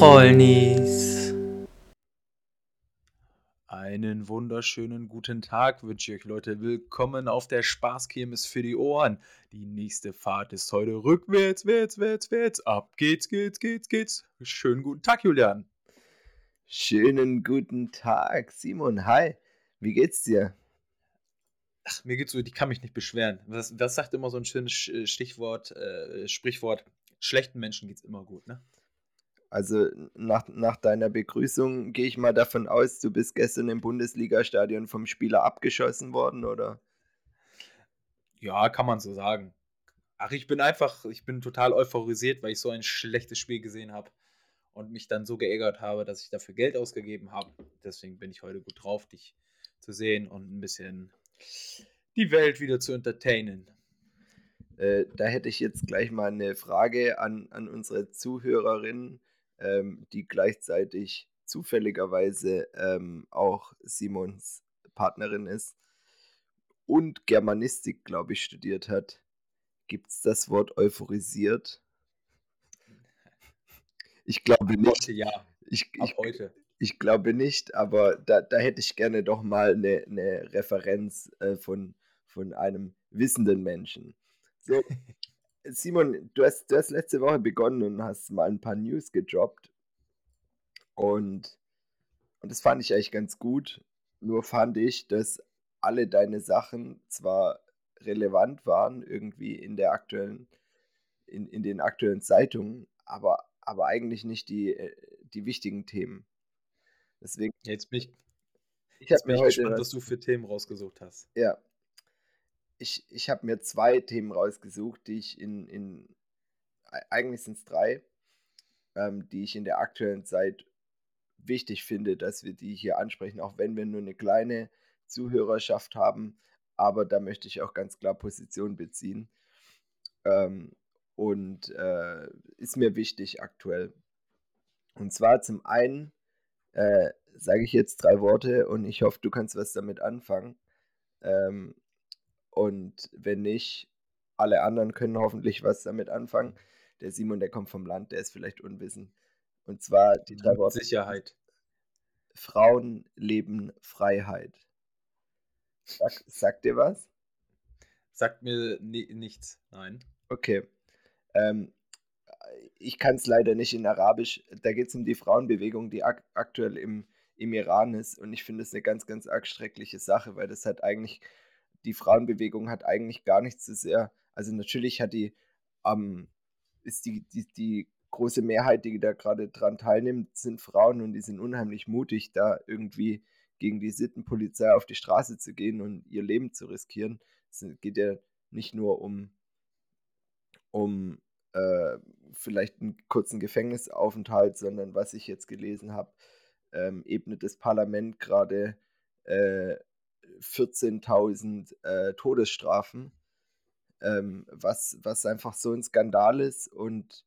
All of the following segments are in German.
Trollnis. Einen wunderschönen guten Tag wünsche ich euch, Leute. Willkommen auf der Spaßkirmes für die Ohren. Die nächste Fahrt ist heute rückwärts, wärts, wärts, wärts. Ab geht's, geht's, geht's, geht's. Schönen guten Tag, Julian. Schönen guten Tag, Simon. Hi, wie geht's dir? Ach, mir geht's so, ich kann mich nicht beschweren. Das, das sagt immer so ein schönes Stichwort, äh, Sprichwort. Schlechten Menschen geht's immer gut, ne? Also nach, nach deiner Begrüßung gehe ich mal davon aus, du bist gestern im Bundesliga-Stadion vom Spieler abgeschossen worden, oder? Ja, kann man so sagen. Ach, ich bin einfach, ich bin total euphorisiert, weil ich so ein schlechtes Spiel gesehen habe und mich dann so geärgert habe, dass ich dafür Geld ausgegeben habe. Deswegen bin ich heute gut drauf, dich zu sehen und ein bisschen die Welt wieder zu entertainen. Äh, da hätte ich jetzt gleich mal eine Frage an, an unsere Zuhörerinnen, ähm, die gleichzeitig zufälligerweise ähm, auch Simons Partnerin ist und Germanistik, glaube ich, studiert hat. Gibt es das Wort euphorisiert? Ich glaube nicht. Heute ja. Ich, Ab ich, heute. ich glaube nicht, aber da, da hätte ich gerne doch mal eine, eine Referenz äh, von, von einem wissenden Menschen. So, Simon, du hast, du hast letzte Woche begonnen und hast mal ein paar News gedroppt. Und, und das fand ich eigentlich ganz gut. Nur fand ich, dass alle deine Sachen zwar relevant waren, irgendwie in der aktuellen, in, in den aktuellen Zeitungen, aber, aber eigentlich nicht die, äh, die wichtigen Themen. Deswegen, Jetzt bin ich, ich jetzt habe bin ich gespannt, was, was du für Themen rausgesucht hast. ja, ich, ich habe mir zwei Themen rausgesucht, die ich in, in e- eigentlich sind es drei, ähm, die ich in der aktuellen Zeit wichtig finde, dass wir die hier ansprechen, auch wenn wir nur eine kleine Zuhörerschaft haben. Aber da möchte ich auch ganz klar Position beziehen. Ähm, und äh, ist mir wichtig aktuell. Und zwar zum einen äh, sage ich jetzt drei Worte und ich hoffe, du kannst was damit anfangen. Ähm, und wenn nicht, alle anderen können hoffentlich was damit anfangen. Der Simon, der kommt vom Land, der ist vielleicht unwissend. Und zwar die drei Worte. Sicherheit. Frauen leben Freiheit. Sag, sagt dir was? Sagt mir ni nichts. Nein. Okay. Ähm, ich kann es leider nicht in Arabisch. Da geht es um die Frauenbewegung, die ak aktuell im, im Iran ist. Und ich finde es eine ganz, ganz arg schreckliche Sache, weil das hat eigentlich, die Frauenbewegung hat eigentlich gar nichts so sehr. Also natürlich hat die, ähm, ist die, die, die große Mehrheit, die da gerade dran teilnimmt, sind Frauen und die sind unheimlich mutig, da irgendwie gegen die Sittenpolizei auf die Straße zu gehen und ihr Leben zu riskieren. Es geht ja nicht nur um, um äh, vielleicht einen kurzen Gefängnisaufenthalt, sondern was ich jetzt gelesen habe, ähm, ebnet das Parlament gerade äh, 14.000 äh, Todesstrafen, ähm, was, was einfach so ein Skandal ist. Und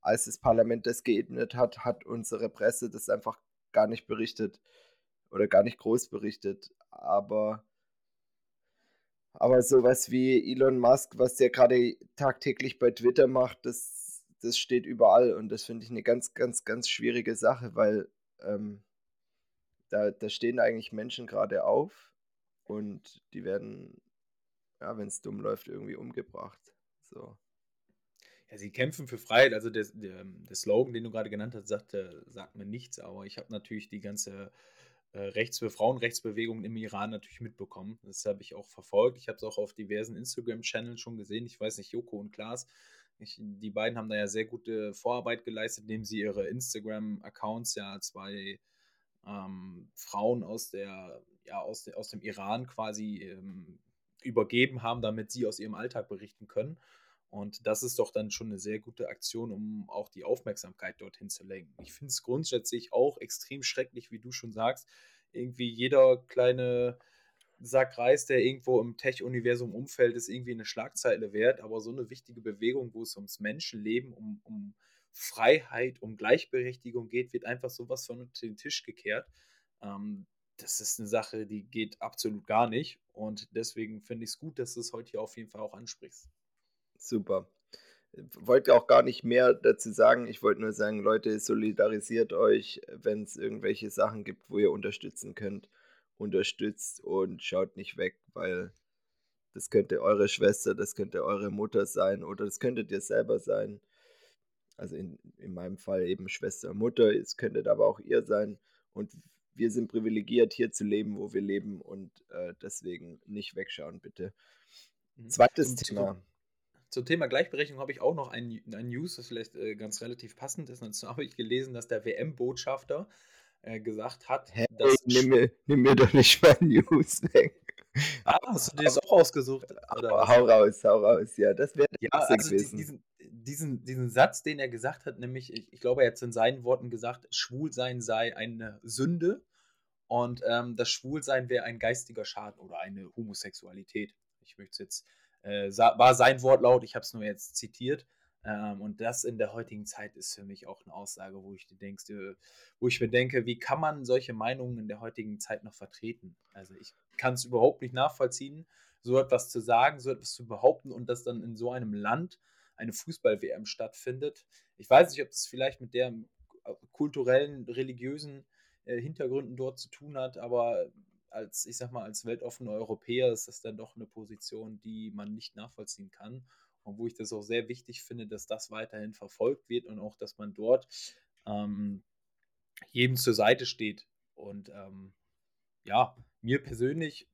als das Parlament das geebnet hat, hat unsere Presse das einfach gar nicht berichtet oder gar nicht groß berichtet. Aber, aber sowas wie Elon Musk, was der gerade tagtäglich bei Twitter macht, das, das steht überall und das finde ich eine ganz, ganz, ganz schwierige Sache, weil ähm, da, da stehen eigentlich Menschen gerade auf und die werden, ja, wenn es dumm läuft, irgendwie umgebracht. So. Ja, sie kämpfen für Freiheit. Also der, der, der Slogan, den du gerade genannt hast, sagt, äh, sagt mir nichts, aber ich habe natürlich die ganze äh, Rechts Frauenrechtsbewegung im Iran natürlich mitbekommen. Das habe ich auch verfolgt. Ich habe es auch auf diversen Instagram-Channels schon gesehen. Ich weiß nicht, Joko und Klaas. Ich, die beiden haben da ja sehr gute Vorarbeit geleistet, indem sie ihre Instagram-Accounts ja zwei ähm, Frauen aus der, ja, aus, de, aus dem Iran quasi ähm, übergeben haben, damit sie aus ihrem Alltag berichten können. Und das ist doch dann schon eine sehr gute Aktion, um auch die Aufmerksamkeit dorthin zu lenken. Ich finde es grundsätzlich auch extrem schrecklich, wie du schon sagst. Irgendwie jeder kleine Sack Reis, der irgendwo im Tech-Universum umfällt, ist irgendwie eine Schlagzeile wert. Aber so eine wichtige Bewegung, wo es ums Menschenleben, um, um Freiheit, um Gleichberechtigung geht, wird einfach sowas von unter den Tisch gekehrt. Ähm, das ist eine Sache, die geht absolut gar nicht. Und deswegen finde ich es gut, dass du es heute hier auf jeden Fall auch ansprichst. Super. wollte auch gar nicht mehr dazu sagen. Ich wollte nur sagen, Leute, solidarisiert euch, wenn es irgendwelche Sachen gibt, wo ihr unterstützen könnt. Unterstützt und schaut nicht weg, weil das könnte eure Schwester, das könnte eure Mutter sein oder das könntet ihr selber sein. Also in, in meinem Fall eben Schwester Mutter, es könntet aber auch ihr sein. Und wir sind privilegiert, hier zu leben, wo wir leben und äh, deswegen nicht wegschauen, bitte. Mhm. Zweites und Thema. Zum Thema Gleichberechtigung habe ich auch noch ein, ein News, das vielleicht äh, ganz relativ passend ist. Und zwar habe ich gelesen, dass der WM-Botschafter äh, gesagt hat, hey, dass. Nimm mir, nimm mir doch nicht mein News weg. Ah, hast du dir das auch ausgesucht? Oder hau raus, hau raus. Ja, das wäre ja, also gewesen. Diesen, diesen, diesen Satz, den er gesagt hat, nämlich, ich, ich glaube, er hat in seinen Worten gesagt, Schwulsein sei eine Sünde und ähm, das Schwulsein wäre ein geistiger Schaden oder eine Homosexualität. Ich möchte es jetzt äh, war sein Wortlaut, ich habe es nur jetzt zitiert. Ähm, und das in der heutigen Zeit ist für mich auch eine Aussage, wo ich, denkst, wo ich mir denke, wie kann man solche Meinungen in der heutigen Zeit noch vertreten? Also ich kann es überhaupt nicht nachvollziehen, so etwas zu sagen, so etwas zu behaupten und dass dann in so einem Land eine Fußball-WM stattfindet. Ich weiß nicht, ob das vielleicht mit der äh, kulturellen, religiösen äh, Hintergründen dort zu tun hat, aber als, ich sag mal, als weltoffener Europäer ist das dann doch eine Position, die man nicht nachvollziehen kann. Und wo ich das auch sehr wichtig finde, dass das weiterhin verfolgt wird und auch, dass man dort ähm, jedem zur Seite steht. Und ähm, ja, mir persönlich,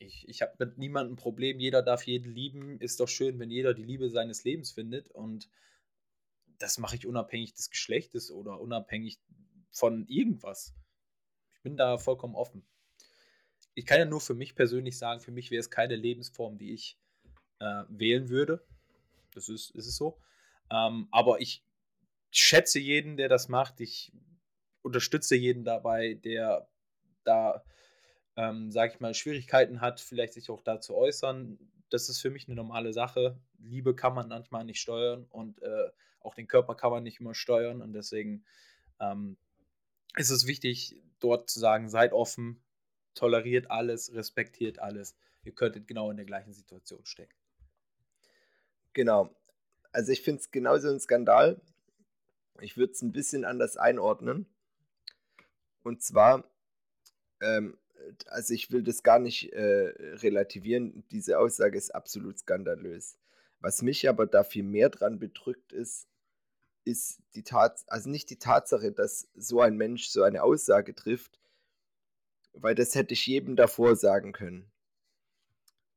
ich, ich habe mit niemandem ein Problem, jeder darf jeden lieben. Ist doch schön, wenn jeder die Liebe seines Lebens findet. Und das mache ich unabhängig des Geschlechtes oder unabhängig von irgendwas. Ich bin da vollkommen offen ich kann ja nur für mich persönlich sagen, für mich wäre es keine Lebensform, die ich äh, wählen würde. Das ist, ist es so. Ähm, aber ich schätze jeden, der das macht. Ich unterstütze jeden dabei, der da, ähm, sage ich mal, Schwierigkeiten hat, vielleicht sich auch da zu äußern. Das ist für mich eine normale Sache. Liebe kann man manchmal nicht steuern und äh, auch den Körper kann man nicht immer steuern. Und deswegen ähm, ist es wichtig, dort zu sagen, seid offen, toleriert alles, respektiert alles. Ihr könntet genau in der gleichen Situation stecken. Genau. Also ich finde es genauso ein Skandal. Ich würde es ein bisschen anders einordnen. Und zwar, ähm, also ich will das gar nicht äh, relativieren. Diese Aussage ist absolut skandalös. Was mich aber da viel mehr dran bedrückt ist, ist die Tat, also nicht die Tatsache, dass so ein Mensch so eine Aussage trifft, weil das hätte ich jedem davor sagen können,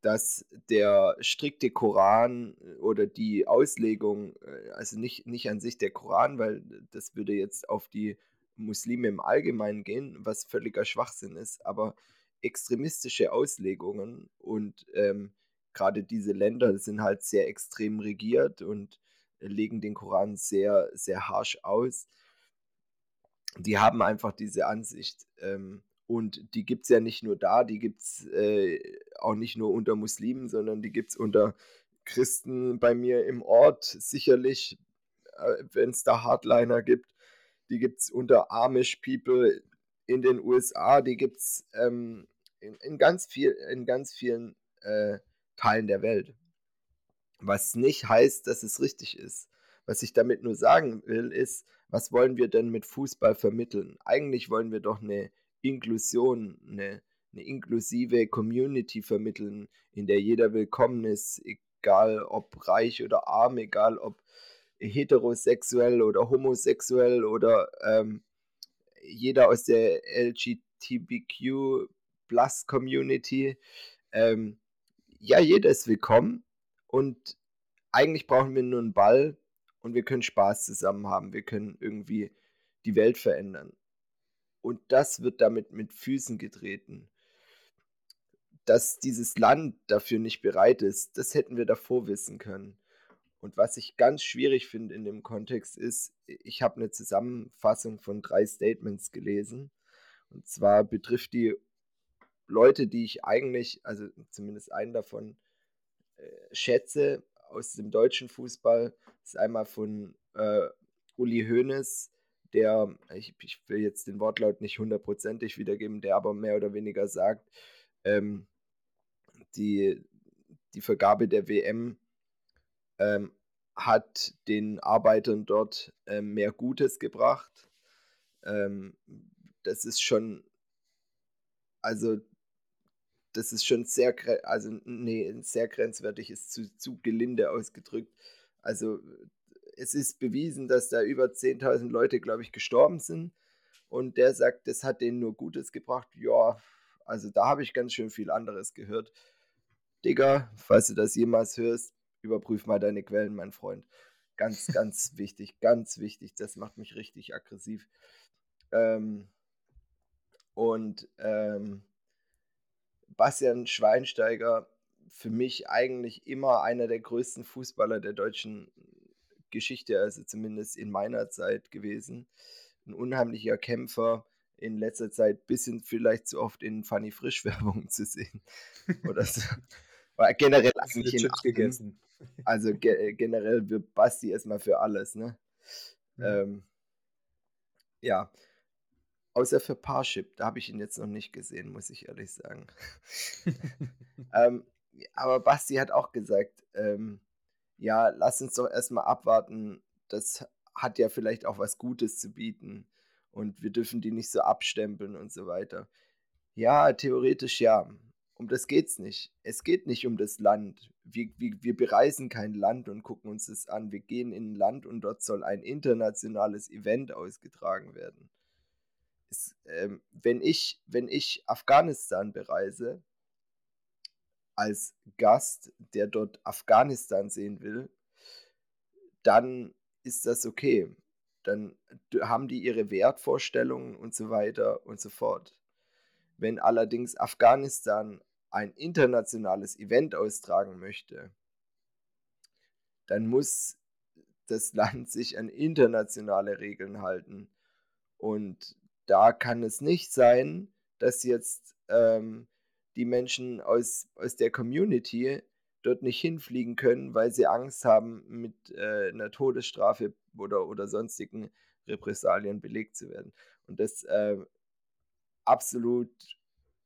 dass der strikte Koran äh, oder die Auslegung, äh, also nicht, nicht an sich der Koran, weil das würde jetzt auf die Muslime im Allgemeinen gehen, was völliger Schwachsinn ist, aber extremistische Auslegungen und ähm, gerade diese Länder sind halt sehr extrem regiert und legen den Koran sehr, sehr harsch aus. Die haben einfach diese Ansicht. Ähm, und die gibt es ja nicht nur da, die gibt es äh, auch nicht nur unter Muslimen, sondern die gibt es unter Christen bei mir im Ort sicherlich, äh, wenn es da Hardliner gibt. Die gibt es unter Amish People in den USA, die gibt es ähm, in, in, ganz viel, in ganz vielen äh, Teilen der Welt. Was nicht heißt, dass es richtig ist. Was ich damit nur sagen will, ist, was wollen wir denn mit Fußball vermitteln? Eigentlich wollen wir doch eine Inklusion, eine, eine inklusive Community vermitteln, in der jeder willkommen ist, egal ob reich oder arm, egal ob heterosexuell oder homosexuell oder ähm, jeder aus der LGBTQ Plus Community. Ähm, ja, jeder ist willkommen und eigentlich brauchen wir nur einen Ball und wir können Spaß zusammen haben. Wir können irgendwie die Welt verändern. Und das wird damit mit Füßen getreten. Dass dieses Land dafür nicht bereit ist, das hätten wir davor wissen können. Und was ich ganz schwierig finde in dem Kontext ist, ich habe eine Zusammenfassung von drei Statements gelesen. Und zwar betrifft die Leute, die ich eigentlich, also zumindest einen davon, äh, schätze aus dem deutschen Fußball. Das ist einmal von äh, Uli Hoeneß, der, ich, ich will jetzt den Wortlaut nicht hundertprozentig wiedergeben, der aber mehr oder weniger sagt, ähm, die, die Vergabe der WM ähm, hat den Arbeitern dort äh, mehr Gutes gebracht. Ähm, das ist schon, also das ist schon sehr, also nee, sehr grenzwertig ist zu, zu gelinde ausgedrückt. Also es ist bewiesen, dass da über 10.000 Leute, glaube ich, gestorben sind. Und der sagt, das hat denen nur Gutes gebracht. Ja, also da habe ich ganz schön viel anderes gehört. Digga, falls du das jemals hörst, überprüf mal deine Quellen, mein Freund. Ganz, ganz wichtig, ganz wichtig. Das macht mich richtig aggressiv. Ähm, und ähm, Bastian Schweinsteiger, für mich eigentlich immer einer der größten Fußballer der deutschen Geschichte, also zumindest in meiner Zeit gewesen. Ein unheimlicher Kämpfer, in letzter Zeit ein bisschen vielleicht zu oft in Fanny Frisch Werbung zu sehen. Oder so. War generell eigentlich Chips gegessen. Also ge generell wird Basti erstmal für alles, ne? Mhm. Ähm, ja. Außer für Parship, da habe ich ihn jetzt noch nicht gesehen, muss ich ehrlich sagen. ähm, aber Basti hat auch gesagt, ähm, ja, lass uns doch erstmal abwarten. Das hat ja vielleicht auch was Gutes zu bieten. Und wir dürfen die nicht so abstempeln und so weiter. Ja, theoretisch ja. Um das geht's nicht. Es geht nicht um das Land. Wir, wir, wir bereisen kein Land und gucken uns das an. Wir gehen in ein Land und dort soll ein internationales Event ausgetragen werden. Es, ähm, wenn, ich, wenn ich Afghanistan bereise, als Gast, der dort Afghanistan sehen will, dann ist das okay. Dann haben die ihre Wertvorstellungen und so weiter und so fort. Wenn allerdings Afghanistan ein internationales Event austragen möchte, dann muss das Land sich an internationale Regeln halten. Und da kann es nicht sein, dass jetzt ähm, die Menschen aus, aus der Community dort nicht hinfliegen können, weil sie Angst haben, mit äh, einer Todesstrafe oder, oder sonstigen Repressalien belegt zu werden. Und das äh, absolut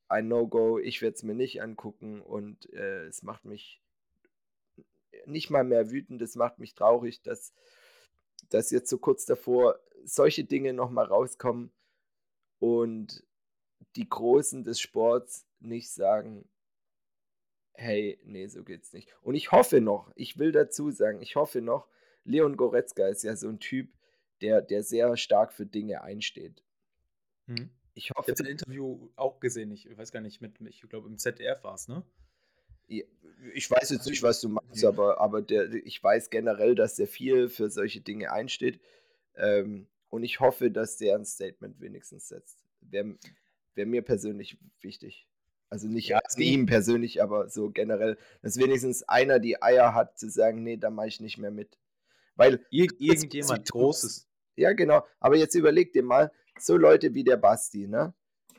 ein No-Go. Ich werde es mir nicht angucken und äh, es macht mich nicht mal mehr wütend, es macht mich traurig, dass, dass jetzt so kurz davor solche Dinge nochmal rauskommen und die Großen des Sports nicht sagen, hey, nee, so geht's nicht. Und ich hoffe noch, ich will dazu sagen, ich hoffe noch, Leon Goretzka ist ja so ein Typ, der, der sehr stark für Dinge einsteht. Hm. Ich hoffe. Ich habe ein Interview auch gesehen, ich weiß gar nicht, mit, ich glaube im ZDF war es, ne? Ich weiß jetzt nicht, was du meinst, ja. aber, aber der, ich weiß generell, dass er viel für solche Dinge einsteht. Ähm, und ich hoffe, dass der ein Statement wenigstens setzt. Wäre wär mir persönlich wichtig. Also nicht ja, also ihm persönlich, aber so generell, dass wenigstens einer die Eier hat zu sagen, nee, da mache ich nicht mehr mit. Weil Ir irgendjemand Großes. Ja, genau. Aber jetzt überleg dir mal, so Leute wie der Basti, ne?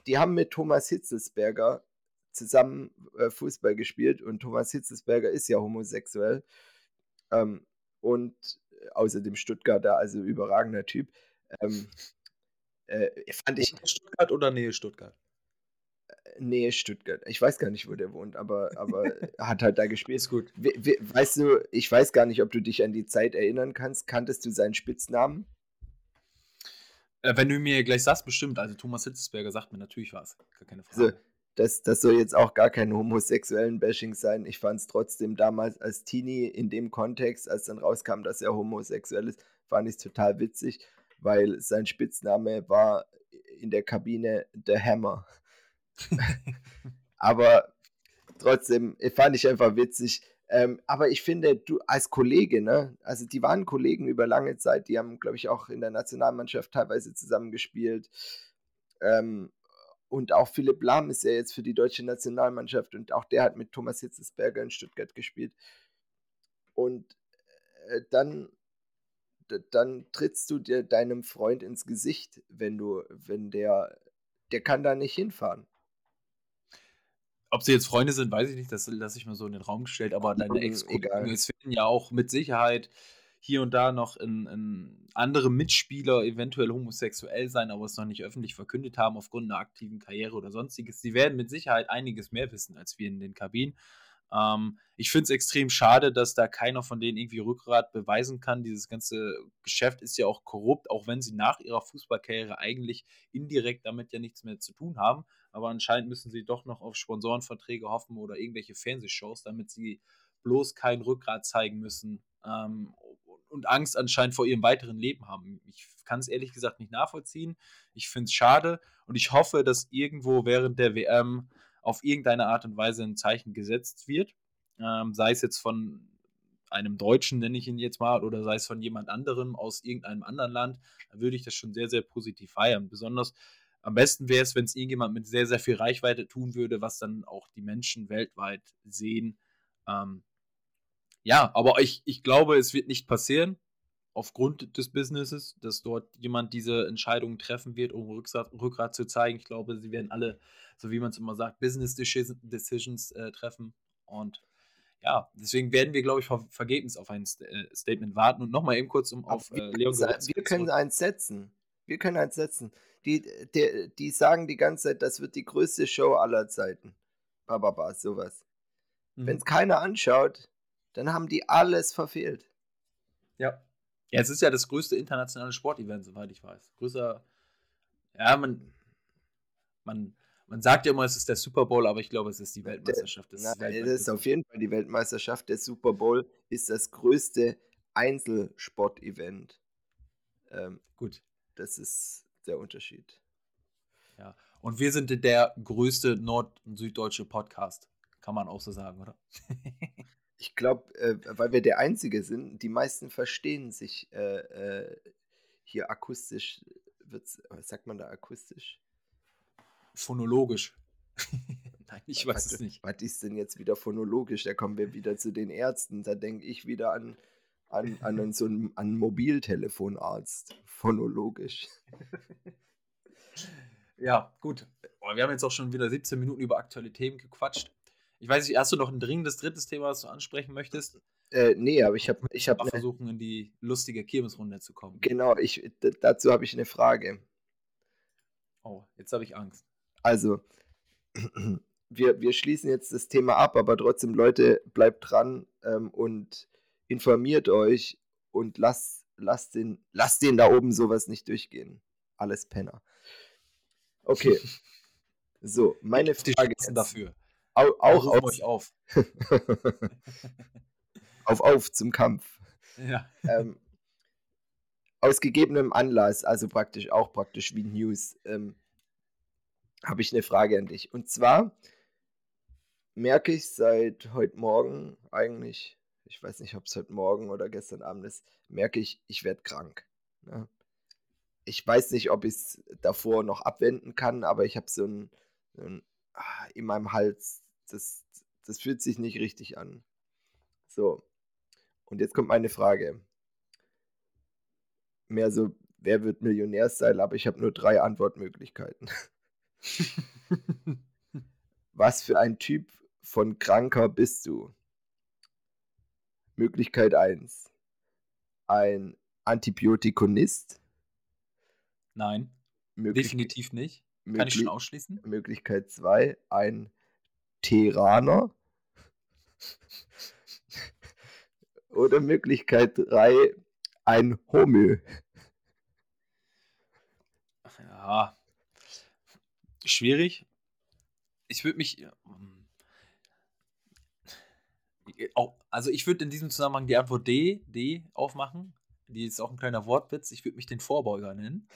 Die haben mit Thomas Hitzelsberger zusammen äh, Fußball gespielt und Thomas Hitzelsberger ist ja homosexuell. Ähm, und außerdem Stuttgarter, also überragender Typ. Ähm, äh, fand ich. Stuttgart oder Nähe Stuttgart? Nähe Stuttgart. Ich weiß gar nicht, wo der wohnt, aber, aber hat halt da gespielt. Ist gut. We, we, weißt du, ich weiß gar nicht, ob du dich an die Zeit erinnern kannst. Kanntest du seinen Spitznamen? Äh, wenn du mir gleich sagst, bestimmt. Also Thomas Hitzesberger sagt mir natürlich was. Gar keine Frage. Also, das, das soll jetzt auch gar kein homosexuellen Bashing sein. Ich fand es trotzdem damals als Teenie in dem Kontext, als dann rauskam, dass er homosexuell ist, fand ich es total witzig, weil sein Spitzname war in der Kabine The Hammer. aber trotzdem fand ich einfach witzig. Ähm, aber ich finde, du als Kollege, ne, also die waren Kollegen über lange Zeit, die haben, glaube ich, auch in der Nationalmannschaft teilweise zusammengespielt. Ähm, und auch Philipp Lahm ist ja jetzt für die deutsche Nationalmannschaft und auch der hat mit Thomas Hitzesberger in Stuttgart gespielt. Und äh, dann, dann trittst du dir deinem Freund ins Gesicht, wenn du, wenn der, der kann da nicht hinfahren. Ob sie jetzt Freunde sind, weiß ich nicht, das lasse ich mal so in den Raum gestellt, aber deine ex es werden ja auch mit Sicherheit hier und da noch in, in andere Mitspieler eventuell homosexuell sein, aber es noch nicht öffentlich verkündet haben aufgrund einer aktiven Karriere oder sonstiges. Sie werden mit Sicherheit einiges mehr wissen als wir in den Kabinen. Ähm, ich finde es extrem schade, dass da keiner von denen irgendwie Rückgrat beweisen kann. Dieses ganze Geschäft ist ja auch korrupt, auch wenn sie nach ihrer Fußballkarriere eigentlich indirekt damit ja nichts mehr zu tun haben. Aber anscheinend müssen sie doch noch auf Sponsorenverträge hoffen oder irgendwelche Fernsehshows, damit sie bloß kein Rückgrat zeigen müssen ähm, und Angst anscheinend vor ihrem weiteren Leben haben. Ich kann es ehrlich gesagt nicht nachvollziehen. Ich finde es schade und ich hoffe, dass irgendwo während der WM auf irgendeine Art und Weise ein Zeichen gesetzt wird. Ähm, sei es jetzt von einem Deutschen, nenne ich ihn jetzt mal, oder sei es von jemand anderem aus irgendeinem anderen Land, dann würde ich das schon sehr, sehr positiv feiern. Besonders am besten wäre es, wenn es irgendjemand mit sehr, sehr viel Reichweite tun würde, was dann auch die Menschen weltweit sehen. Ähm, ja, aber ich, ich glaube, es wird nicht passieren, aufgrund des Businesses, dass dort jemand diese Entscheidungen treffen wird, um Rückgrat, Rückgrat zu zeigen. Ich glaube, sie werden alle, so wie man es immer sagt, Business Decisions äh, treffen. Und ja, deswegen werden wir, glaube ich, ver vergebens auf ein äh, Statement warten. Und nochmal eben kurz, um auf äh, Leon Wir können eins setzen. Wir können eins setzen. Die, die, die sagen die ganze Zeit, das wird die größte Show aller Zeiten. Bababa, sowas. Mhm. Wenn es keiner anschaut, dann haben die alles verfehlt. Ja. Ja, es ist ja das größte internationale Sportevent, soweit ich weiß. Größer, ja, man, man, man sagt ja immer, es ist der Super Bowl, aber ich glaube, es ist die Weltmeisterschaft. Das, der, ist, na, das ist auf jeden Fall die Weltmeisterschaft. Der Super Bowl ist das größte Einzelsportevent. Ähm, Gut. Das ist der Unterschied. Ja, und wir sind der größte nord- und süddeutsche Podcast. Kann man auch so sagen, oder? Ich glaube, äh, weil wir der Einzige sind, die meisten verstehen sich äh, äh, hier akustisch. Wird's, was sagt man da akustisch? Phonologisch. Nein, ich weiß was, es nicht. Was ist denn jetzt wieder phonologisch? Da kommen wir wieder zu den Ärzten. Da denke ich wieder an, an, an so einen, an Mobiltelefonarzt. Phonologisch. Ja, gut. Wir haben jetzt auch schon wieder 17 Minuten über aktuelle Themen gequatscht. Ich weiß nicht, hast du noch ein dringendes drittes Thema, was du ansprechen möchtest? Äh, nee, aber ich habe. Ich hab ne versuchen, in die lustige Kirmesrunde zu kommen. Genau, ich, dazu habe ich eine Frage. Oh, jetzt habe ich Angst. Also, wir, wir schließen jetzt das Thema ab, aber trotzdem, Leute, bleibt dran ähm, und informiert euch und lasst, lasst, den, lasst den da oben sowas nicht durchgehen. Alles Penner. Okay. So, meine Frage ist dafür. Au, auch auf. euch auf. auf, auf zum Kampf. Ja. Ähm, aus gegebenem Anlass, also praktisch auch praktisch wie News, ähm, habe ich eine Frage an dich. Und zwar merke ich seit heute Morgen eigentlich, ich weiß nicht, ob es heute Morgen oder gestern Abend ist, merke ich, ich werde krank. Ne? Ich weiß nicht, ob ich es davor noch abwenden kann, aber ich habe so ein, so ein ah, in meinem Hals das, das fühlt sich nicht richtig an. So. Und jetzt kommt meine Frage. Mehr so, wer wird Millionär-Style, aber ich habe nur drei Antwortmöglichkeiten. Was für ein Typ von Kranker bist du? Möglichkeit 1. Ein Antibiotikonist? Nein. Möglich definitiv nicht. Kann ich schon ausschließen? Möglichkeit 2. Ein Teraner. Oder Möglichkeit 3, ein Homö. Ja, schwierig. Ich würde mich. Also ich würde in diesem Zusammenhang die Antwort D, D aufmachen. Die ist auch ein kleiner Wortwitz. Ich würde mich den Vorbeuger nennen.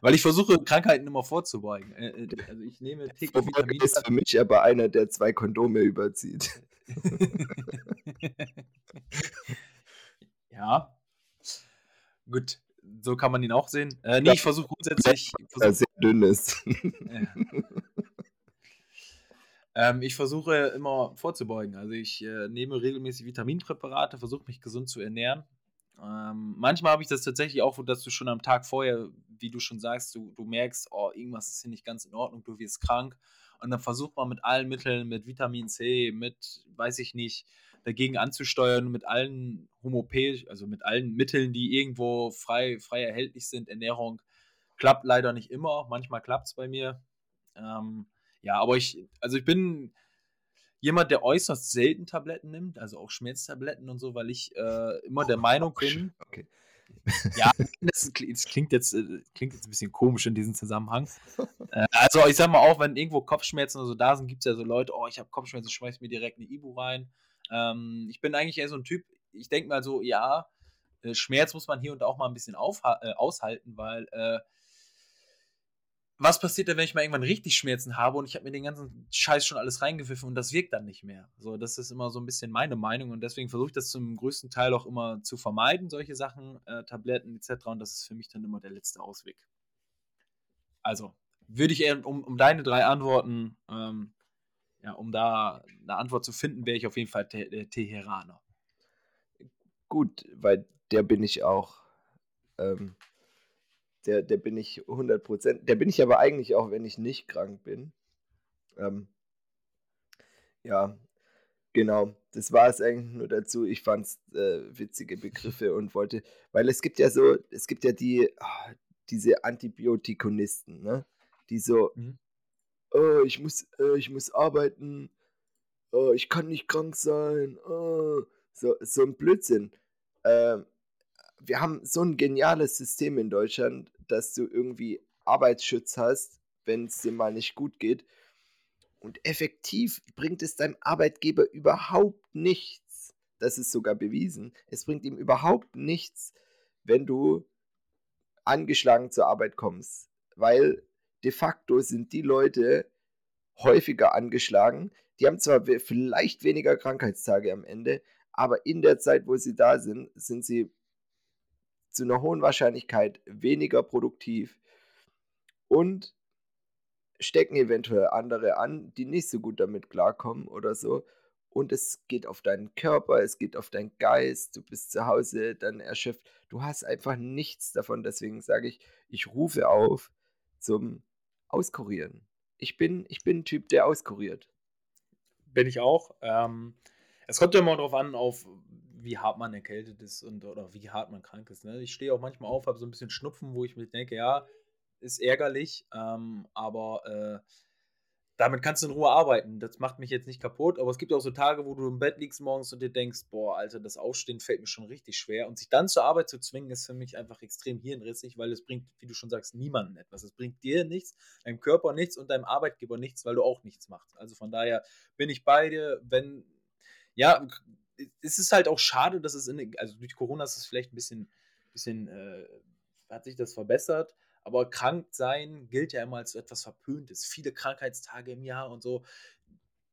Weil ich versuche, Krankheiten immer vorzubeugen. Äh, äh, also ich nehme täglich Vitamine. ist für mich aber einer, der zwei Kondome überzieht. ja. Gut, so kann man ihn auch sehen. Äh, nee, ich versuche grundsätzlich. Ich versuch, sehr dünn ist. Ähm, ich versuche immer vorzubeugen. Also ich äh, nehme regelmäßig Vitaminpräparate, versuche mich gesund zu ernähren. Ähm, manchmal habe ich das tatsächlich auch, dass du schon am Tag vorher, wie du schon sagst, du, du merkst, oh, irgendwas ist hier nicht ganz in Ordnung, du wirst krank. Und dann versucht man mit allen Mitteln, mit Vitamin C, mit, weiß ich nicht, dagegen anzusteuern, mit allen homopäisch, also mit allen Mitteln, die irgendwo frei, frei erhältlich sind, Ernährung. Klappt leider nicht immer, manchmal klappt es bei mir. Ähm, ja, aber ich, also ich bin, jemand, der äußerst selten Tabletten nimmt, also auch Schmerztabletten und so, weil ich äh, immer der Meinung bin. Okay. Ja, das, das, klingt, jetzt, äh, klingt jetzt ein bisschen komisch in diesem Zusammenhang. Äh, also ich sag mal auch, wenn irgendwo Kopfschmerzen oder so da sind, gibt es ja so Leute, oh, ich habe Kopfschmerzen, schmeiß mir direkt eine Ibu rein. Ähm, ich bin eigentlich eher so ein Typ, ich denke mal so, ja, äh, Schmerz muss man hier und da auch mal ein bisschen auf, äh, aushalten, weil äh, was passiert denn, wenn ich mal irgendwann richtig Schmerzen habe und ich habe mir den ganzen Scheiß schon alles reingepfiffen und das wirkt dann nicht mehr? So, das ist immer so ein bisschen meine Meinung und deswegen versuche ich das zum größten Teil auch immer zu vermeiden, solche Sachen, äh, Tabletten etc. Und das ist für mich dann immer der letzte Ausweg. Also, würde ich eher, um, um deine drei Antworten, ähm, ja, um da eine Antwort zu finden, wäre ich auf jeden Fall Te äh, Teheraner. Gut, weil der bin ich auch. Ähm, der, der bin ich 100%. Der bin ich aber eigentlich auch, wenn ich nicht krank bin. Ähm, ja, genau. Das war es eigentlich nur dazu. Ich fand es äh, witzige Begriffe und wollte, weil es gibt ja so, es gibt ja die, oh, diese Antibiotikonisten, ne? Die so, mhm. oh, ich muss, äh, ich muss arbeiten, oh, ich kann nicht krank sein, oh. so, so ein Blödsinn. Ähm, wir haben so ein geniales System in Deutschland, dass du irgendwie Arbeitsschutz hast, wenn es dir mal nicht gut geht. Und effektiv bringt es deinem Arbeitgeber überhaupt nichts. Das ist sogar bewiesen. Es bringt ihm überhaupt nichts, wenn du angeschlagen zur Arbeit kommst. Weil de facto sind die Leute häufiger angeschlagen. Die haben zwar vielleicht weniger Krankheitstage am Ende, aber in der Zeit, wo sie da sind, sind sie zu einer hohen Wahrscheinlichkeit weniger produktiv und stecken eventuell andere an, die nicht so gut damit klarkommen oder so. Und es geht auf deinen Körper, es geht auf deinen Geist, du bist zu Hause dann erschöpft. Du hast einfach nichts davon. Deswegen sage ich, ich rufe auf zum Auskurieren. Ich bin, ich bin ein Typ, der auskuriert. Bin ich auch. Ähm, es kommt ja immer darauf an, auf wie hart man erkältet ist und oder wie hart man krank ist. Ne? Ich stehe auch manchmal auf, habe so ein bisschen Schnupfen, wo ich mir denke, ja, ist ärgerlich, ähm, aber äh, damit kannst du in Ruhe arbeiten. Das macht mich jetzt nicht kaputt, aber es gibt auch so Tage, wo du im Bett liegst morgens und dir denkst, boah, Alter, das Aufstehen fällt mir schon richtig schwer. Und sich dann zur Arbeit zu zwingen, ist für mich einfach extrem hirnrissig, weil es bringt, wie du schon sagst, niemanden etwas. Es bringt dir nichts, deinem Körper nichts und deinem Arbeitgeber nichts, weil du auch nichts machst. Also von daher bin ich bei dir, wenn, ja, es ist halt auch schade, dass es in, also durch Corona ist es vielleicht ein bisschen, bisschen äh, hat sich das verbessert, aber krank sein gilt ja immer als so etwas Verpöntes. Viele Krankheitstage im Jahr und so.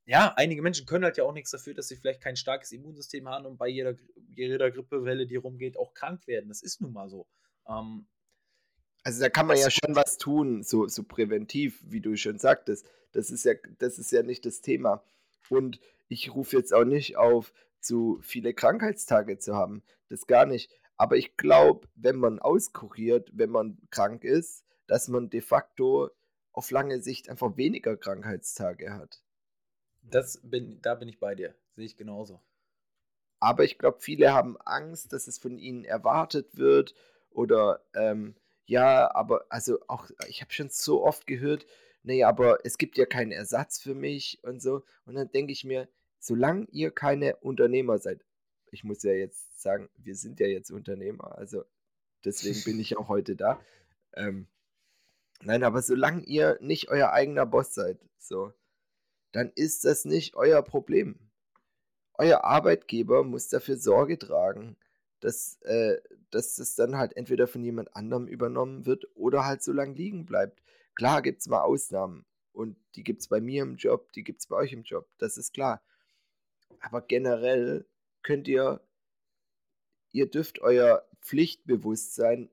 Ja, einige Menschen können halt ja auch nichts dafür, dass sie vielleicht kein starkes Immunsystem haben und bei jeder, jeder Grippewelle, die rumgeht, auch krank werden. Das ist nun mal so. Ähm, also da kann man ja schon was tun, so, so präventiv, wie du schon sagtest. Das ist ja, das ist ja nicht das Thema. Und ich rufe jetzt auch nicht auf, zu viele Krankheitstage zu haben. Das gar nicht. Aber ich glaube, wenn man auskuriert, wenn man krank ist, dass man de facto auf lange Sicht einfach weniger Krankheitstage hat. Das bin, da bin ich bei dir. Sehe ich genauso. Aber ich glaube, viele haben Angst, dass es von ihnen erwartet wird. Oder ähm, ja, aber also auch, ich habe schon so oft gehört, nee, aber es gibt ja keinen Ersatz für mich und so. Und dann denke ich mir, solange ihr keine Unternehmer seid, ich muss ja jetzt sagen, wir sind ja jetzt Unternehmer, also deswegen bin ich auch heute da. Ähm, nein, aber solange ihr nicht euer eigener Boss seid, so, dann ist das nicht euer Problem. Euer Arbeitgeber muss dafür Sorge tragen, dass, äh, dass das dann halt entweder von jemand anderem übernommen wird oder halt so lange liegen bleibt. Klar gibt es mal Ausnahmen und die gibt es bei mir im Job, die gibt es bei euch im Job, das ist klar. Aber generell könnt ihr, ihr dürft euer Pflichtbewusstsein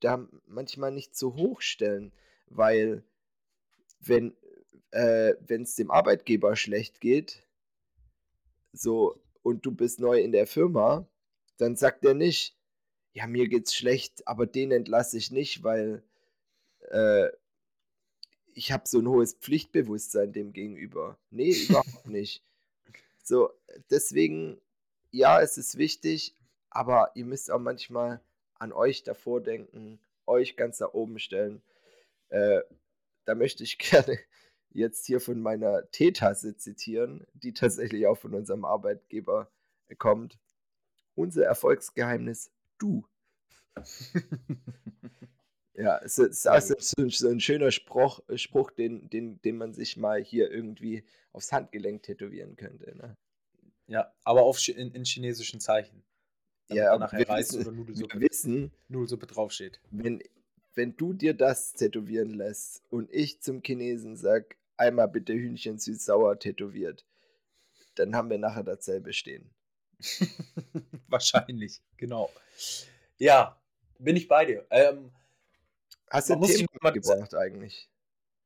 da manchmal nicht zu hoch stellen, weil wenn äh, es dem Arbeitgeber schlecht geht, so und du bist neu in der Firma, dann sagt er nicht, ja, mir geht's schlecht, aber den entlasse ich nicht, weil äh, ich habe so ein hohes Pflichtbewusstsein dem gegenüber. Nee, überhaupt nicht. So, deswegen, ja, es ist wichtig, aber ihr müsst auch manchmal an euch davor denken, euch ganz da oben stellen. Äh, da möchte ich gerne jetzt hier von meiner Teetasse zitieren, die tatsächlich auch von unserem Arbeitgeber kommt. Unser Erfolgsgeheimnis, du. ja, es ist also so ein schöner Spruch, Spruch den, den, den man sich mal hier irgendwie aufs Handgelenk tätowieren könnte. Ne? Ja, aber auf, in, in chinesischen Zeichen. Ja, nachher Reis wissen, oder Nudelsuppe, wissen, Nudelsuppe draufsteht. Wenn, wenn du dir das tätowieren lässt und ich zum Chinesen sag, einmal bitte Hühnchen süß-sauer tätowiert, dann haben wir nachher dasselbe stehen. Wahrscheinlich, genau. Ja, bin ich bei dir. Ähm, Hast du ein Thema mitgebracht eigentlich?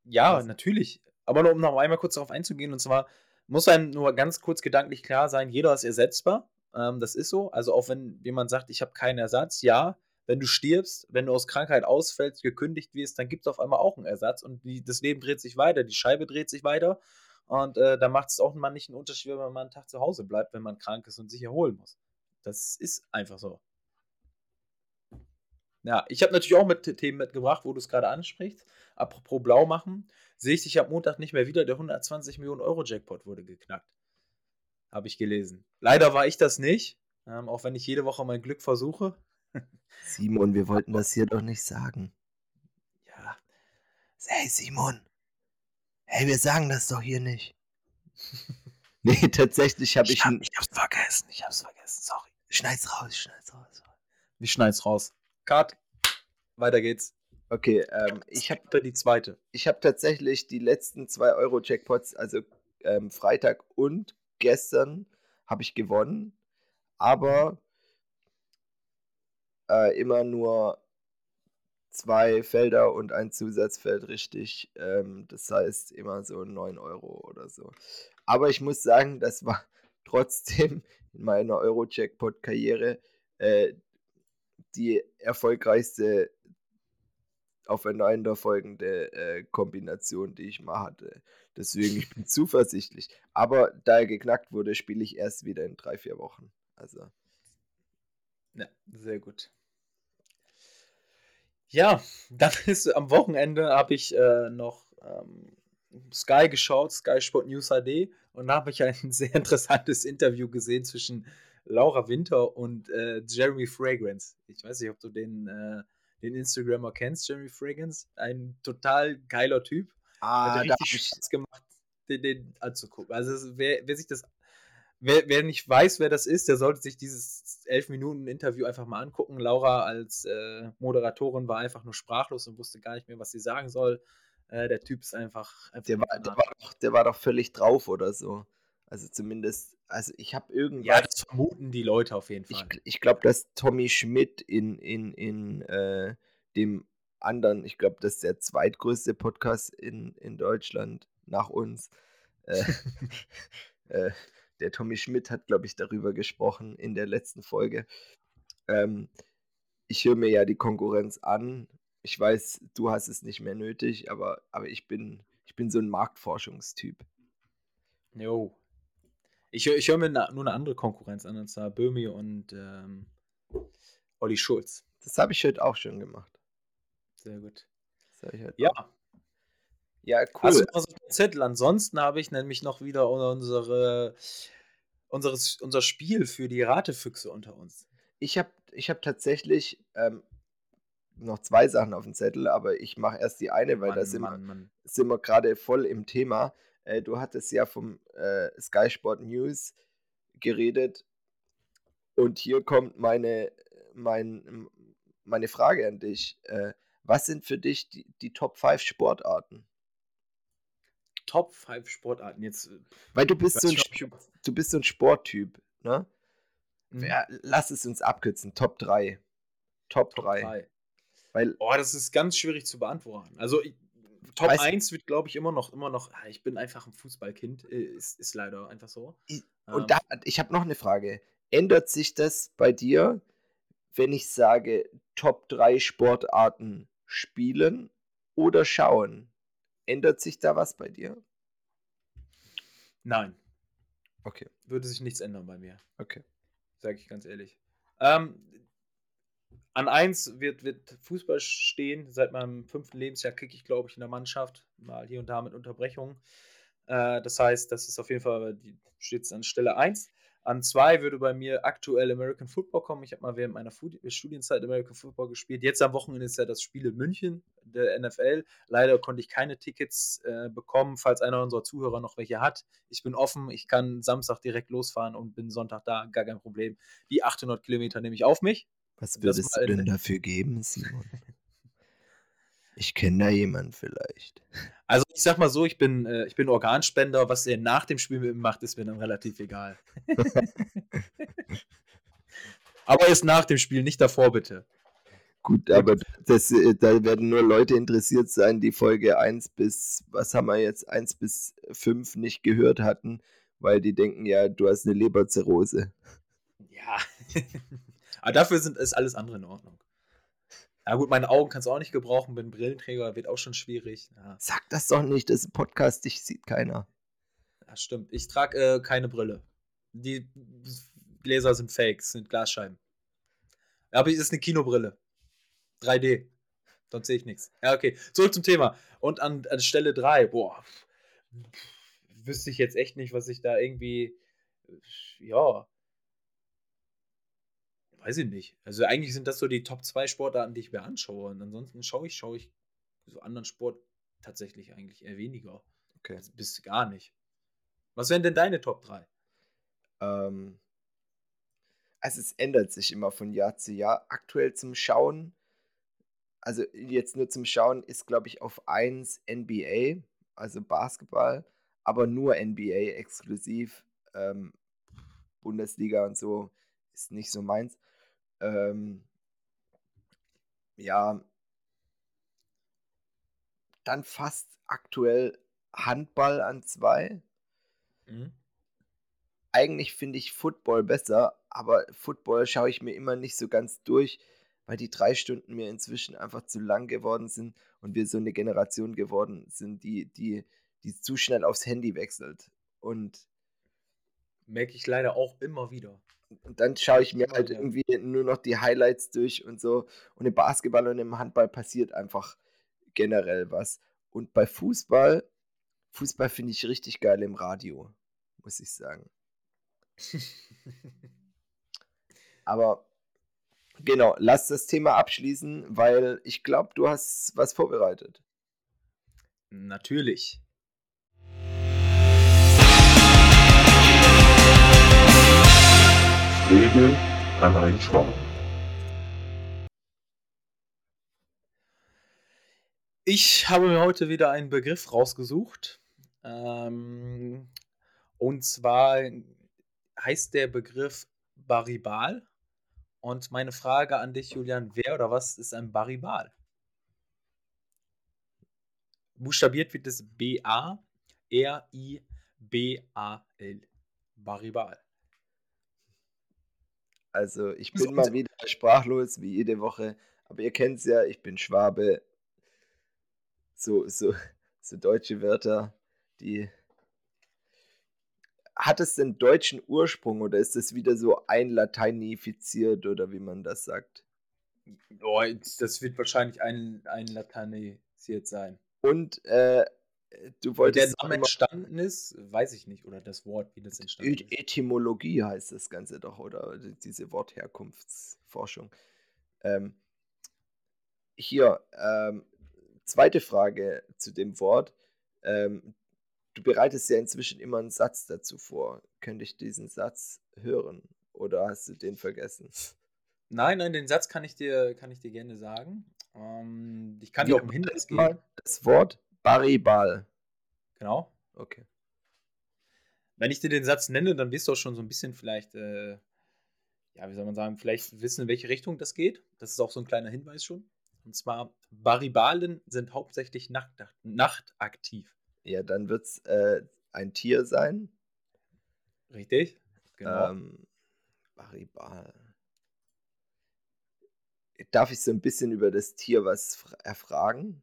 Ja, Was? natürlich. Aber nur um noch einmal kurz darauf einzugehen, und zwar muss einem nur ganz kurz gedanklich klar sein, jeder ist ersetzbar. Ähm, das ist so. Also auch wenn jemand sagt, ich habe keinen Ersatz, ja, wenn du stirbst, wenn du aus Krankheit ausfällst, gekündigt wirst, dann gibt es auf einmal auch einen Ersatz und die, das Leben dreht sich weiter, die Scheibe dreht sich weiter und äh, da macht es auch mal nicht einen Unterschied, wenn man mal einen Tag zu Hause bleibt, wenn man krank ist und sich erholen muss. Das ist einfach so. Ja, ich habe natürlich auch mit Themen mitgebracht, wo du es gerade ansprichst. Apropos blau machen, sehe ich dich am Montag nicht mehr wieder. Der 120 Millionen Euro Jackpot wurde geknackt. Habe ich gelesen. Leider war ich das nicht, ähm, auch wenn ich jede Woche mein Glück versuche. Simon, wir wollten das hier doch nicht sagen. Ja. Hey Simon. Hey, wir sagen das doch hier nicht. nee, tatsächlich habe ich. Ich, hab, ich hab's vergessen, ich hab's vergessen, sorry. Schneid's raus, schneid's raus. Wie schneid's raus? Cut. Weiter geht's. Okay, ähm, ich habe die zweite. Ich habe tatsächlich die letzten zwei Euro Jackpots, also ähm, Freitag und gestern, habe ich gewonnen. Aber äh, immer nur zwei Felder und ein Zusatzfeld richtig. Ähm, das heißt immer so 9 Euro oder so. Aber ich muss sagen, das war trotzdem in meiner Euro-Jackpot-Karriere äh, die erfolgreichste aufeinanderfolgende äh, Kombination, die ich mal hatte. Deswegen, ich bin zuversichtlich. Aber da er geknackt wurde, spiele ich erst wieder in drei, vier Wochen. Also. Ja, sehr gut. Ja, dann ist am Wochenende habe ich äh, noch ähm, Sky geschaut, Sky Sport News HD, und da habe ich ein sehr interessantes Interview gesehen zwischen Laura Winter und äh, Jeremy Fragrance. Ich weiß nicht, ob du den, äh, den Instagrammer kennst, Jeremy Fragrance. Ein total geiler Typ. Ah, Hat richtig Spaß gemacht, den, den anzugucken. Also wer, wer sich das wer, wer, nicht weiß, wer das ist, der sollte sich dieses elf Minuten Interview einfach mal angucken. Laura als äh, Moderatorin war einfach nur sprachlos und wusste gar nicht mehr, was sie sagen soll. Äh, der Typ ist einfach. einfach der, war, der, war doch, der war doch völlig drauf oder so. Also zumindest, also ich habe irgendwas. Ja, das vermuten die Leute auf jeden Fall. Ich, ich glaube, dass Tommy Schmidt in, in, in äh, dem anderen, ich glaube, das ist der zweitgrößte Podcast in, in Deutschland nach uns. äh, äh der Tommy Schmidt hat, glaube ich, darüber gesprochen in der letzten Folge. Ähm, ich höre mir ja die Konkurrenz an. Ich weiß, du hast es nicht mehr nötig, aber, aber ich, bin, ich bin so ein Marktforschungstyp. Jo. Ich, ich höre mir na, nur eine andere Konkurrenz an, und zwar Böhmi und ähm, Olli Schulz. Das habe ich heute auch schon gemacht. Sehr gut. ja. Auch. Ja, cool. Also immer so ein Zettel. Ansonsten habe ich nämlich noch wieder unsere, unseres, unser Spiel für die Ratefüchse unter uns. Ich habe ich hab tatsächlich ähm, noch zwei Sachen auf dem Zettel, aber ich mache erst die eine, weil Mann, da sind, Mann, wir, sind wir gerade voll im Thema. Äh, du hattest ja vom äh, Sky Sport News geredet und hier kommt meine, mein, meine Frage an dich. Äh, was sind für dich die, die Top 5 Sportarten? Top 5 Sportarten jetzt. Äh, Weil du bist, so ein, du bist so ein Sporttyp, ne? Mhm. Ja, lass es uns abkürzen. Top 3. Top, Top 3. 3. Weil, oh, das ist ganz schwierig zu beantworten. Also ich, Top 1 wird, glaube ich, immer noch, immer noch, ah, ich bin einfach ein Fußballkind, ist, ist leider einfach so. Und ähm, da, ich habe noch eine Frage. Ändert sich das bei dir, wenn ich sage, Top 3 Sportarten spielen oder schauen? Ändert sich da was bei dir? Nein. Okay. Würde sich nichts ändern bei mir. Okay. Sage ich ganz ehrlich. Ähm, an eins wird, wird Fußball stehen. Seit meinem fünften Lebensjahr kicke ich, glaube ich, in der Mannschaft. Mal hier und da mit Unterbrechungen. Äh, das heißt, das ist auf jeden Fall, die steht an Stelle 1. An 2 würde bei mir aktuell American Football kommen. Ich habe mal während meiner Studienzeit American Football gespielt. Jetzt am Wochenende ist ja das Spiel in München, der NFL. Leider konnte ich keine Tickets äh, bekommen, falls einer unserer Zuhörer noch welche hat. Ich bin offen, ich kann Samstag direkt losfahren und bin Sonntag da, gar kein Problem. Die 800 Kilometer nehme ich auf mich. Was würdest du denn dafür geben, Simon? Ich kenne da jemanden vielleicht. Also ich sag mal so, ich bin, äh, ich bin Organspender. Was er nach dem Spiel mit ihm macht, ist mir dann relativ egal. aber erst nach dem Spiel, nicht davor bitte. Gut, aber das, äh, da werden nur Leute interessiert sein, die Folge 1 bis, was haben wir jetzt, 1 bis 5 nicht gehört hatten, weil die denken, ja, du hast eine Leberzirrhose. Ja. aber dafür sind, ist alles andere in Ordnung. Ja gut, meine Augen kannst du auch nicht gebrauchen, bin Brillenträger, wird auch schon schwierig. Ja. Sag das doch nicht, das ist ein Podcast, dich sieht keiner. Ja, stimmt. Ich trage äh, keine Brille. Die Gläser sind fake, sind Glasscheiben. Aber es ist eine Kinobrille. 3D. Sonst sehe ich nichts. Ja, okay. Zurück zum Thema. Und an, an Stelle 3, boah, wüsste ich jetzt echt nicht, was ich da irgendwie, ja, weiß ich nicht. Also eigentlich sind das so die Top 2 Sportarten, die ich mir anschaue. Und ansonsten schaue ich, schaue ich so anderen Sport tatsächlich eigentlich eher weniger. Okay. Also bis gar nicht. Was wären denn deine Top 3? Ähm, also es ändert sich immer von Jahr zu Jahr. Aktuell zum Schauen, also jetzt nur zum Schauen, ist glaube ich auf 1 NBA, also Basketball, aber nur NBA exklusiv. Ähm, Bundesliga und so ist nicht so meins. Ähm, ja, dann fast aktuell Handball an zwei. Mhm. Eigentlich finde ich Football besser, aber Football schaue ich mir immer nicht so ganz durch, weil die drei Stunden mir inzwischen einfach zu lang geworden sind und wir so eine Generation geworden sind, die, die, die zu schnell aufs Handy wechselt. Und merke ich leider auch immer wieder. Und dann schaue ich mir halt irgendwie nur noch die Highlights durch und so. Und im Basketball und im Handball passiert einfach generell was. Und bei Fußball, Fußball finde ich richtig geil im Radio, muss ich sagen. Aber genau, lass das Thema abschließen, weil ich glaube, du hast was vorbereitet. Natürlich. Regel an reinschauen. Ich habe mir heute wieder einen Begriff rausgesucht. Ähm, und zwar heißt der Begriff Baribal. Und meine Frage an dich, Julian, wer oder was ist ein Baribal? Buchstabiert wird es B-A-R-I-B-A-L. Baribal. Also ich bin mal wieder sprachlos wie jede Woche. Aber ihr kennt es ja, ich bin Schwabe. So, so, so deutsche Wörter, die. Hat es denn deutschen Ursprung oder ist das wieder so einlateinifiziert oder wie man das sagt? Oh, das wird wahrscheinlich ein, einlateinisiert sein. Und äh, du wolltest. Der Name entstanden ist, weiß ich nicht, oder das Wort, wie das entstanden ist. Etymologie heißt das Ganze doch, oder diese Wortherkunftsforschung. Ähm, hier, ähm, zweite Frage zu dem Wort. Ähm, du bereitest ja inzwischen immer einen Satz dazu vor. Könnte ich diesen Satz hören oder hast du den vergessen? Nein, nein, den Satz kann ich dir, kann ich dir gerne sagen. Ähm, ich kann dir auch einen Hinweis geben. Das Wort Baribal. Genau. Okay. Wenn ich dir den Satz nenne, dann wirst du auch schon so ein bisschen vielleicht, äh, ja, wie soll man sagen, vielleicht wissen, in welche Richtung das geht. Das ist auch so ein kleiner Hinweis schon. Und zwar, Baribalen sind hauptsächlich nacht, nachtaktiv. Ja, dann wird es äh, ein Tier sein. Richtig, genau. Ähm, Baribal. Darf ich so ein bisschen über das Tier was erfragen?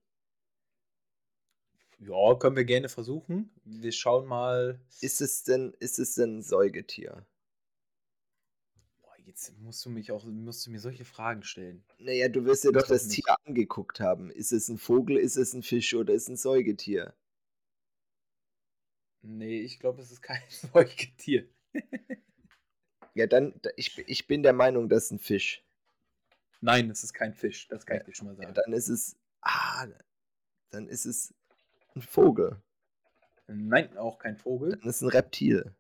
Ja, können wir gerne versuchen. Wir schauen mal. Ist es denn, ist es denn ein Säugetier? jetzt musst du mich auch, musst du mir solche Fragen stellen. Naja, du wirst ja doch das nicht. Tier angeguckt haben. Ist es ein Vogel, ist es ein Fisch oder ist es ein Säugetier? Nee, ich glaube, es ist kein Säugetier. Ja, dann, da- ich, ich bin der Meinung, das ist ein Fisch. Nein, es ist kein Fisch, das kann Ja, ich dir schon mal Ja, sagen. dann ist es, ah, dann ist es ein Vogel. Nein, auch kein Vogel. Dann ist ein Reptil.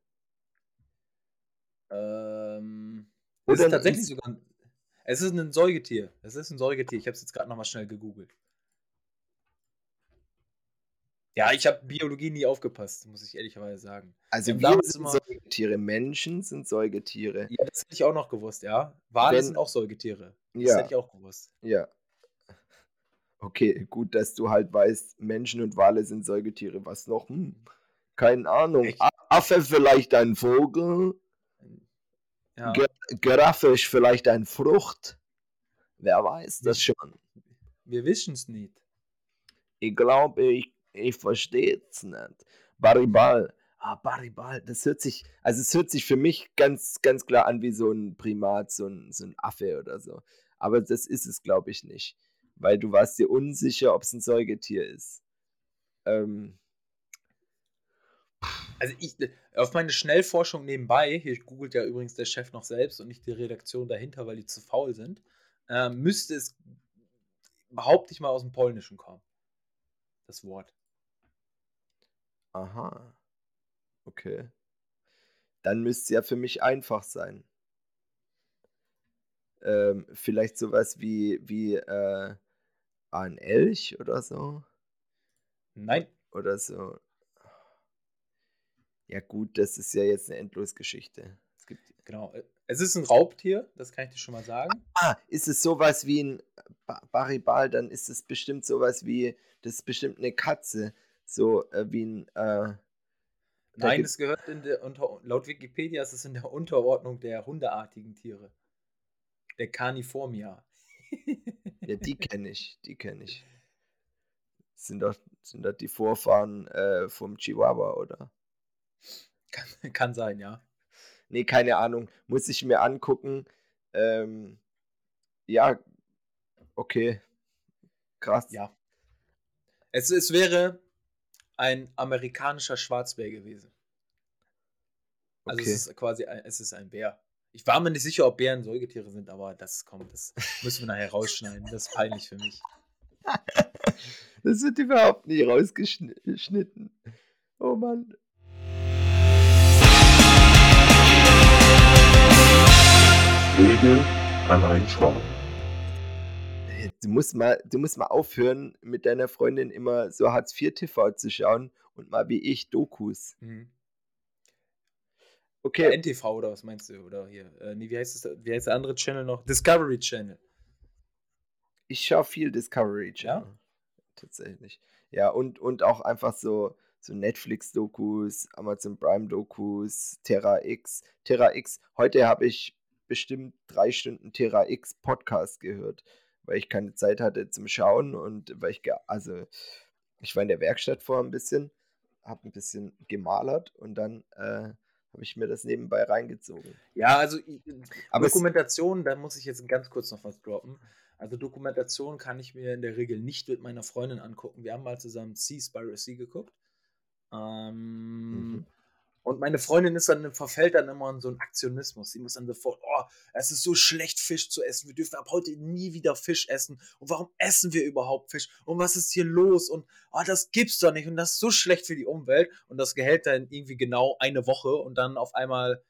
Ähm, es ist ein tatsächlich Ins- sogar ein, es ist ein Säugetier. Es ist ein Säugetier. Ich habe es jetzt gerade nochmal schnell gegoogelt. Ja, ich habe Biologie nie aufgepasst, muss ich ehrlicherweise sagen. Also Wir wir sind immer, Säugetiere, Menschen sind Säugetiere. ja, das hätte ich auch noch gewusst, ja. Wale Wenn, sind auch Säugetiere. Das ja, hätte ich auch gewusst. ja. Okay, gut, dass du halt weißt, Menschen und Wale sind Säugetiere. Was noch? Hm, keine Ahnung. Echt? Affe vielleicht ein Vogel? Ja, Giraffe ist vielleicht ein Frucht? Wer weiß das schon? wir wissen es nicht. Ich glaube, ich, ich verstehe es nicht. Baribal. Ah, Baribal, das hört sich, also es hört sich für mich ganz, ganz klar an wie so ein Primat, so ein, so ein Affe oder so. Aber das ist es, glaube ich, nicht. Weil du warst dir unsicher, ob es ein Säugetier ist. Ähm, Also ich, auf meine Schnellforschung nebenbei, hier googelt ja übrigens der Chef noch selbst und nicht die Redaktion dahinter, weil die zu faul sind, äh, müsste es, behaupte ich mal, aus dem Polnischen kommen, das Wort. aha, okay. Dann müsste es ja für mich einfach sein. Ähm, vielleicht sowas wie, wie äh, ein Elch oder so. Nein, Oder so. Ja, gut, das ist ja jetzt eine Endlosgeschichte. Es gibt. genau. äh, Es ist ein Raubtier, das kann ich dir schon mal sagen. Ah, ist es sowas wie ein ba Baribal, dann ist es bestimmt sowas wie, das ist bestimmt eine Katze. So äh, wie ein, äh, Nein, es gehört in der, unter, laut Wikipedia ist es in der Unterordnung der hundeartigen Tiere. Der Carniformia. ja, die kenne ich, die kenne ich. Sind doch, sind doch die Vorfahren äh, vom Chihuahua, oder? kann, kann sein, ja. Nee, keine Ahnung. Muss ich mir angucken. Ähm, ja, okay, krass. Ja. Es, es wäre ein amerikanischer Schwarzbär gewesen. Also Okay. es ist quasi ein, es ist ein Bär. Ich war mir nicht sicher, ob Bären Säugetiere sind, aber das kommt, das müssen wir nachher rausschneiden. Das ist peinlich für mich. Das wird überhaupt nie rausgeschnitten. Oh Mann. Regel allein schauen. Du musst mal, du musst mal aufhören, mit deiner Freundin immer so Hartz IV TV zu schauen und mal wie ich Dokus. Mhm. Ja, Okay, NTV oder was meinst du? Oder hier, äh, nee, wie heißt, das, wie heißt der andere Channel noch? Discovery Channel. ich schaue viel Discovery Ja? Channel. Tatsächlich. Ja, und, und auch einfach so, so Netflix-Dokus, Amazon Prime-Dokus, Terra X. Terra X. Heute habe ich bestimmt drei Stunden Terra X Podcast gehört, weil ich keine Zeit hatte zum Schauen und weil ich, also ich war in der Werkstatt vor ein bisschen, habe ein bisschen gemalert und dann äh, habe ich mir das nebenbei reingezogen. Ja, also Aber Dokumentation, da muss ich jetzt ganz kurz noch was droppen. Also Dokumentation kann ich mir in der Regel nicht mit meiner Freundin angucken. Wir haben mal zusammen Seaspiracy geguckt. Ähm, mhm. Und meine Freundin ist dann, verfällt dann immer in so einen Aktionismus. Sie muss dann sofort, oh, es ist so schlecht, Fisch zu essen. Wir dürfen ab heute nie wieder Fisch essen. Und warum essen wir überhaupt Fisch? Und was ist hier los? Und oh, das gibt's doch nicht. Und das ist so schlecht für die Umwelt. Und das gehält dann irgendwie genau eine Woche und dann auf einmal,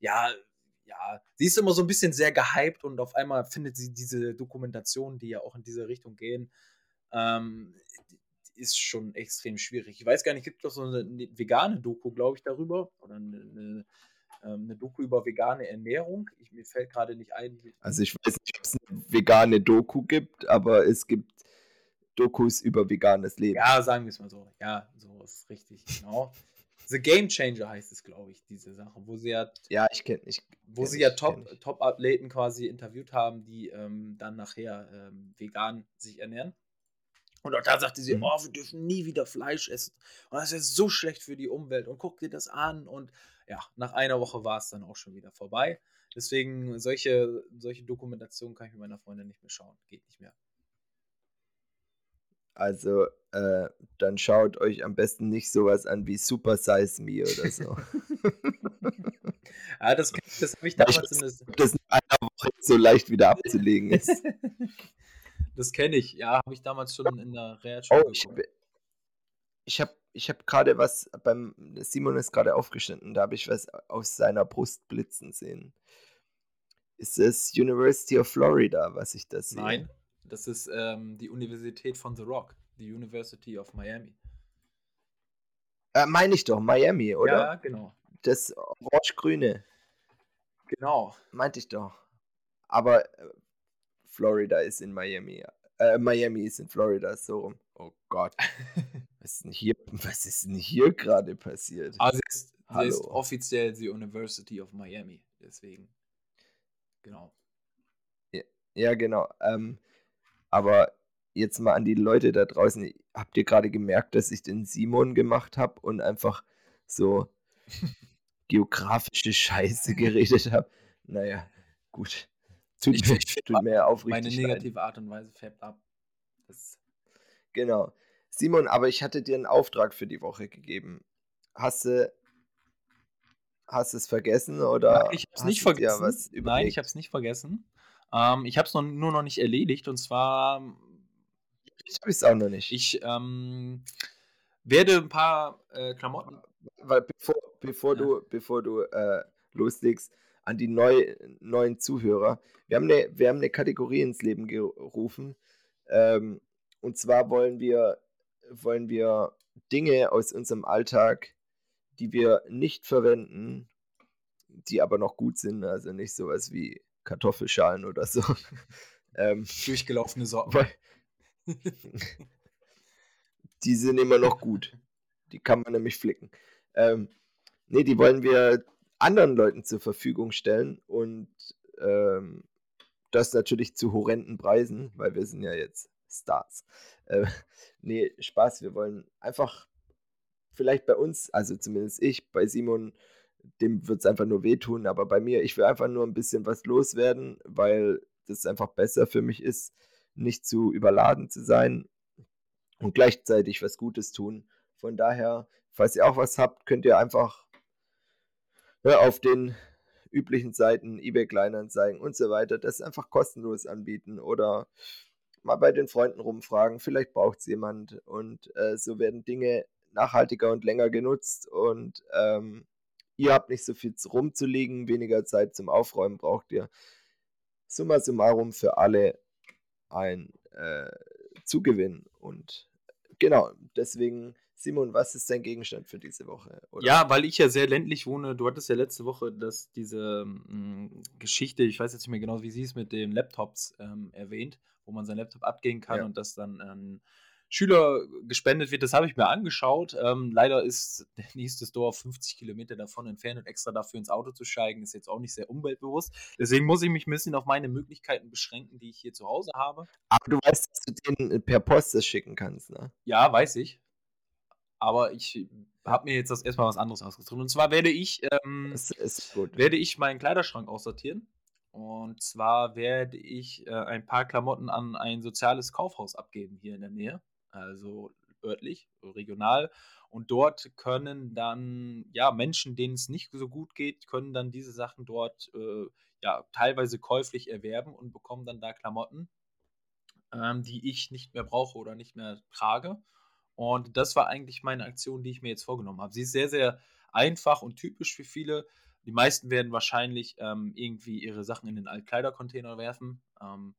ja, ja, sie ist immer so ein bisschen sehr gehypt und auf einmal findet sie diese Dokumentationen, die ja auch in diese Richtung gehen, ähm, ist schon extrem schwierig. Ich weiß gar nicht, gibt es doch so eine, eine vegane Doku, glaube ich, darüber? Oder eine, eine, ähm, eine Doku über vegane Ernährung? Ich, mir fällt gerade nicht ein. Also ich weiß nicht, ob es eine vegane Doku gibt, aber es gibt Dokus über veganes Leben. Ja, sagen wir es mal so. Ja, so ist richtig, genau. The Game Changer heißt es, glaube ich, diese Sache, wo sie ja, Ja, ich kenne ich wo sie ja Top, kenn ich. Top-Athleten quasi interviewt haben, die ähm, dann nachher ähm, vegan sich ernähren. Und auch da sagte sie, Mhm. oh, wir dürfen nie wieder Fleisch essen. Und das ist so schlecht für die Umwelt. Und guck dir das an. Und ja, nach einer Woche war es dann auch schon wieder vorbei. Deswegen, solche, solche Dokumentationen kann ich mit meiner Freundin nicht mehr schauen. Geht nicht mehr. Also, äh, dann schaut euch am besten nicht sowas an wie Super Size Me oder so. Ja, das, das habe ich Weil ich damals in weiß, das, das in einer Woche so leicht wieder abzulegen ist. das kenne ich. Ja, habe ich damals schon in der Realschule Oh, ich habe ich hab, ich hab gerade was beim Simon ist gerade aufgestanden, da habe ich was aus seiner Brust blitzen sehen. Ist es University of Florida, was ich da sehe? Nein, das ist ähm, die Universität von The Rock, die University of Miami. Äh, meine ich doch, Miami, oder? Ja, genau. Das orange-grüne, Genau. meinte ich doch. Aber äh, Florida ist in Miami. Äh, Miami ist in Florida, so rum. Oh Gott, was ist denn hier, was ist denn hier gerade passiert? Aber sie ist, sie ist offiziell die University of Miami. Deswegen. Genau. Ja, genau. Ähm, aber jetzt mal an die Leute da draußen. Habt ihr gerade gemerkt, dass ich den Simon gemacht habe und einfach so geografische Scheiße geredet habe? Naja, gut. Tut, Ich- ich tut mir aufrichtig Meine negative Art und Weise färbt ab. Das, Genau. Simon, aber ich hatte dir einen Auftrag für die Woche gegeben. Hast du hast es vergessen oder ich habe es nicht vergessen. Nein, ich habe es nicht vergessen. Ähm, ich habe es nur noch nicht erledigt. Und zwar, Ich habe es auch noch nicht. ich ähm, werde ein paar äh, Klamotten. Weil bevor, bevor Ja. du, bevor du äh, loslegst, an die neu, neuen Zuhörer, wir haben, eine, wir haben eine Kategorie ins Leben gerufen. Ähm, und zwar wollen wir, wollen wir Dinge aus unserem Alltag, die wir nicht verwenden, die aber noch gut sind, also nicht sowas wie Kartoffelschalen oder so. ähm, Durchgelaufene Socken. weil die sind immer noch gut. Die kann man nämlich flicken. Ähm, nee, die wollen wir anderen Leuten zur Verfügung stellen und ähm, das natürlich zu horrenden Preisen, weil wir sind ja jetzt Stars. Äh, nee, Spaß, wir wollen einfach vielleicht bei uns, also zumindest ich, bei Simon, dem wird es einfach nur wehtun, aber bei mir, ich will einfach nur ein bisschen was loswerden, weil das einfach besser für mich ist, nicht zu überladen zu sein und gleichzeitig was Gutes tun. Von daher, falls ihr auch was habt, könnt ihr einfach auf den üblichen Seiten, eBay Kleinanzeigen und so weiter, das einfach kostenlos anbieten oder mal bei den Freunden rumfragen, vielleicht braucht es jemand und äh, so werden Dinge nachhaltiger und länger genutzt und ähm, ihr habt nicht so viel rumzulegen, weniger Zeit zum Aufräumen braucht ihr. Summa summarum für alle ein äh, Zugewinn und genau, deswegen Simon, was ist dein Gegenstand für diese Woche? Oder? Ja, weil ich ja sehr ländlich wohne. Du hattest ja letzte Woche das, diese mh, Geschichte, ich weiß jetzt nicht mehr genau, wie sie es mit den Laptops ähm, erwähnt, wo man seinen Laptop abgeben kann Ja. und das dann an Schüler gespendet wird. Das habe ich mir angeschaut. Ähm, leider ist der nächste Store 50 Kilometer davon entfernt und extra dafür ins Auto zu steigen, ist jetzt auch nicht sehr umweltbewusst. Deswegen muss ich mich ein bisschen auf meine Möglichkeiten beschränken, die ich hier zu Hause habe. Aber du weißt, dass du den per Post das schicken kannst, ne? Ja, weiß ich. Aber ich habe mir jetzt das erstmal was anderes ausgesucht. Und zwar werde ich, ähm, werde ich meinen Kleiderschrank aussortieren. Und zwar werde ich äh, ein paar Klamotten an ein soziales Kaufhaus abgeben hier in der Nähe. Also örtlich, regional. Und dort können dann, ja, Menschen, denen es nicht so gut geht, können dann diese Sachen dort, äh, ja, teilweise käuflich erwerben und bekommen dann da Klamotten, ähm, die ich nicht mehr brauche oder nicht mehr trage. Und das war eigentlich meine Aktion, die ich mir jetzt vorgenommen habe. Sie ist sehr, sehr einfach und typisch für viele. Die meisten werden wahrscheinlich ähm, irgendwie ihre Sachen in den Altkleidercontainer werfen. Ähm,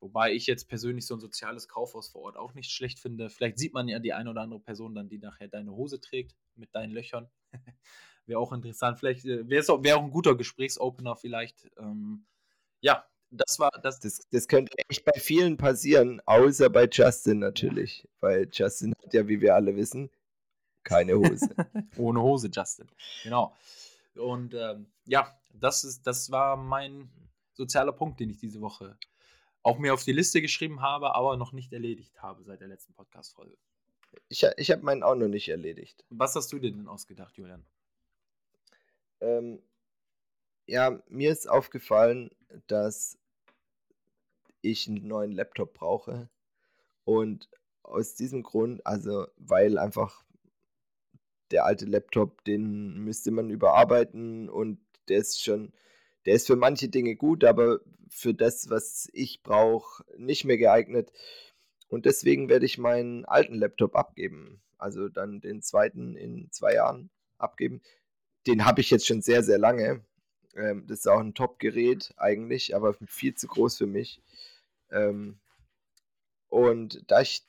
wobei ich jetzt persönlich so ein soziales Kaufhaus vor Ort auch nicht schlecht finde. Vielleicht sieht man ja die eine oder andere Person dann, die nachher deine Hose trägt mit deinen Löchern. wäre auch interessant. Vielleicht äh, wäre es auch, wär auch ein guter Gesprächsopener vielleicht. Ähm, ja, das war das. Das, das könnte echt bei vielen passieren, außer bei Justin natürlich. Weil Justin hat ja, wie wir alle wissen, keine Hose. Ohne Hose, Justin. Genau. Und ähm, ja, das, ist, das war mein sozialer Punkt, den ich diese Woche auch mir auf die Liste geschrieben habe, aber noch nicht erledigt habe seit der letzten Podcast-Folge. Ich, ich habe meinen auch noch nicht erledigt. Was hast du dir denn ausgedacht, Julian? Ähm, ja, mir ist aufgefallen, dass ich einen neuen Laptop brauche. Und aus diesem Grund, also weil einfach der alte Laptop, den müsste man überarbeiten und der ist schon, der ist für manche Dinge gut, aber für das, was ich brauche, nicht mehr geeignet. Und deswegen werde ich meinen alten Laptop abgeben. Also dann den zweiten in zwei Jahren abgeben. Den habe ich jetzt schon sehr, sehr lange. Ähm, das ist auch ein Top-Gerät eigentlich, aber viel zu groß für mich. Ähm, und da ich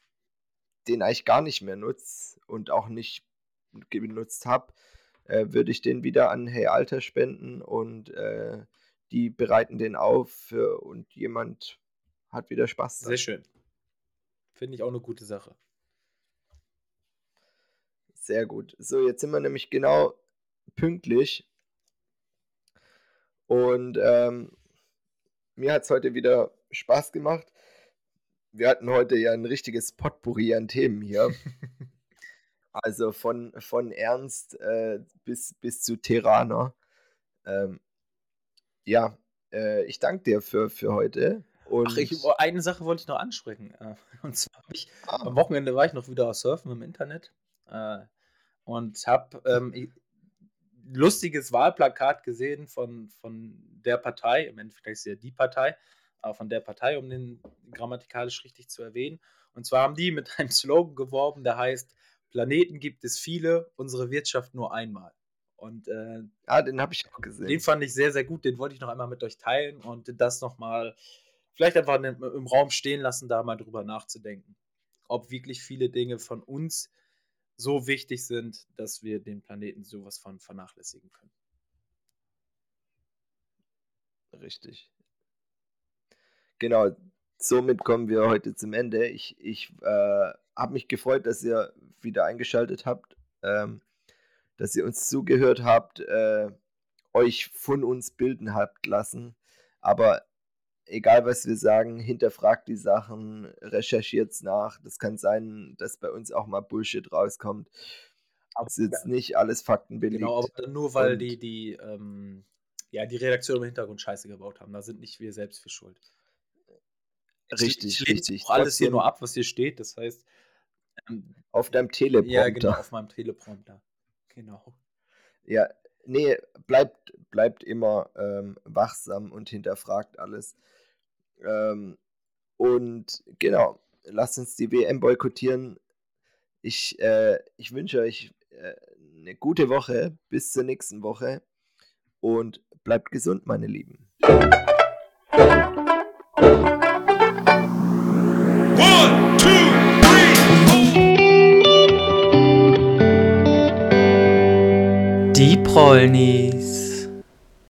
den eigentlich gar nicht mehr nutze und auch nicht benutzt habe, äh, würde ich den wieder an Hey Alter spenden und äh, die bereiten den auf für, und jemand hat wieder Spaß. Sehr schön. Finde ich auch eine gute Sache. Sehr gut. So, jetzt sind wir nämlich genau pünktlich. Und ähm, mir hat es heute wieder Spaß gemacht. Wir hatten heute ja ein richtiges Potpourri an Themen hier. also von, von Ernst äh, bis, bis zu Terraner. Ähm, ja, äh, ich danke dir für, für heute. Und Ach, ich, oh, eine Sache wollte ich noch ansprechen. Äh, und zwar ich, ah. am Wochenende war ich noch wieder surfen im Internet äh, und habe ähm, lustiges Wahlplakat gesehen von, von der Partei, im Endeffekt ist ja die Partei, aber von der Partei, um den grammatikalisch richtig zu erwähnen. Und zwar haben die mit einem Slogan geworben, der heißt: Planeten gibt es viele, unsere Wirtschaft nur einmal. Und äh, ah, den habe ich auch gesehen. Den fand ich sehr, sehr gut. Den wollte ich noch einmal mit euch teilen und das nochmal vielleicht einfach im Raum stehen lassen, da mal drüber nachzudenken. Ob wirklich viele Dinge von uns so wichtig sind, dass wir den Planeten sowas von vernachlässigen können. Richtig. Genau, somit kommen wir heute zum Ende. Ich, ich äh, habe mich gefreut, dass ihr wieder eingeschaltet habt, ähm, dass ihr uns zugehört habt, äh, euch von uns bilden habt lassen. Aber egal was wir sagen, hinterfragt die Sachen, recherchiert es nach. Das kann sein, dass bei uns auch mal Bullshit rauskommt. Aber es ist jetzt nicht alles Fakten belegt. Genau, aber nur weil Und die, die, ähm, ja, die Redaktion im Hintergrund Scheiße gebaut haben. Da sind nicht wir selbst für schuld. Richtig, ich, ich richtig. Auch alles hier nur ab, was hier steht. Das heißt. Ähm, auf deinem Teleprompter. Ja, genau, auf meinem Teleprompter. Genau. Ja, nee, bleibt, bleibt immer ähm, wachsam und hinterfragt alles. Ähm, und genau, lasst uns die WM boykottieren. Ich, äh, ich wünsche euch äh, eine gute Woche. Bis zur nächsten Woche. Und bleibt gesund, meine Lieben. Die Prollnies.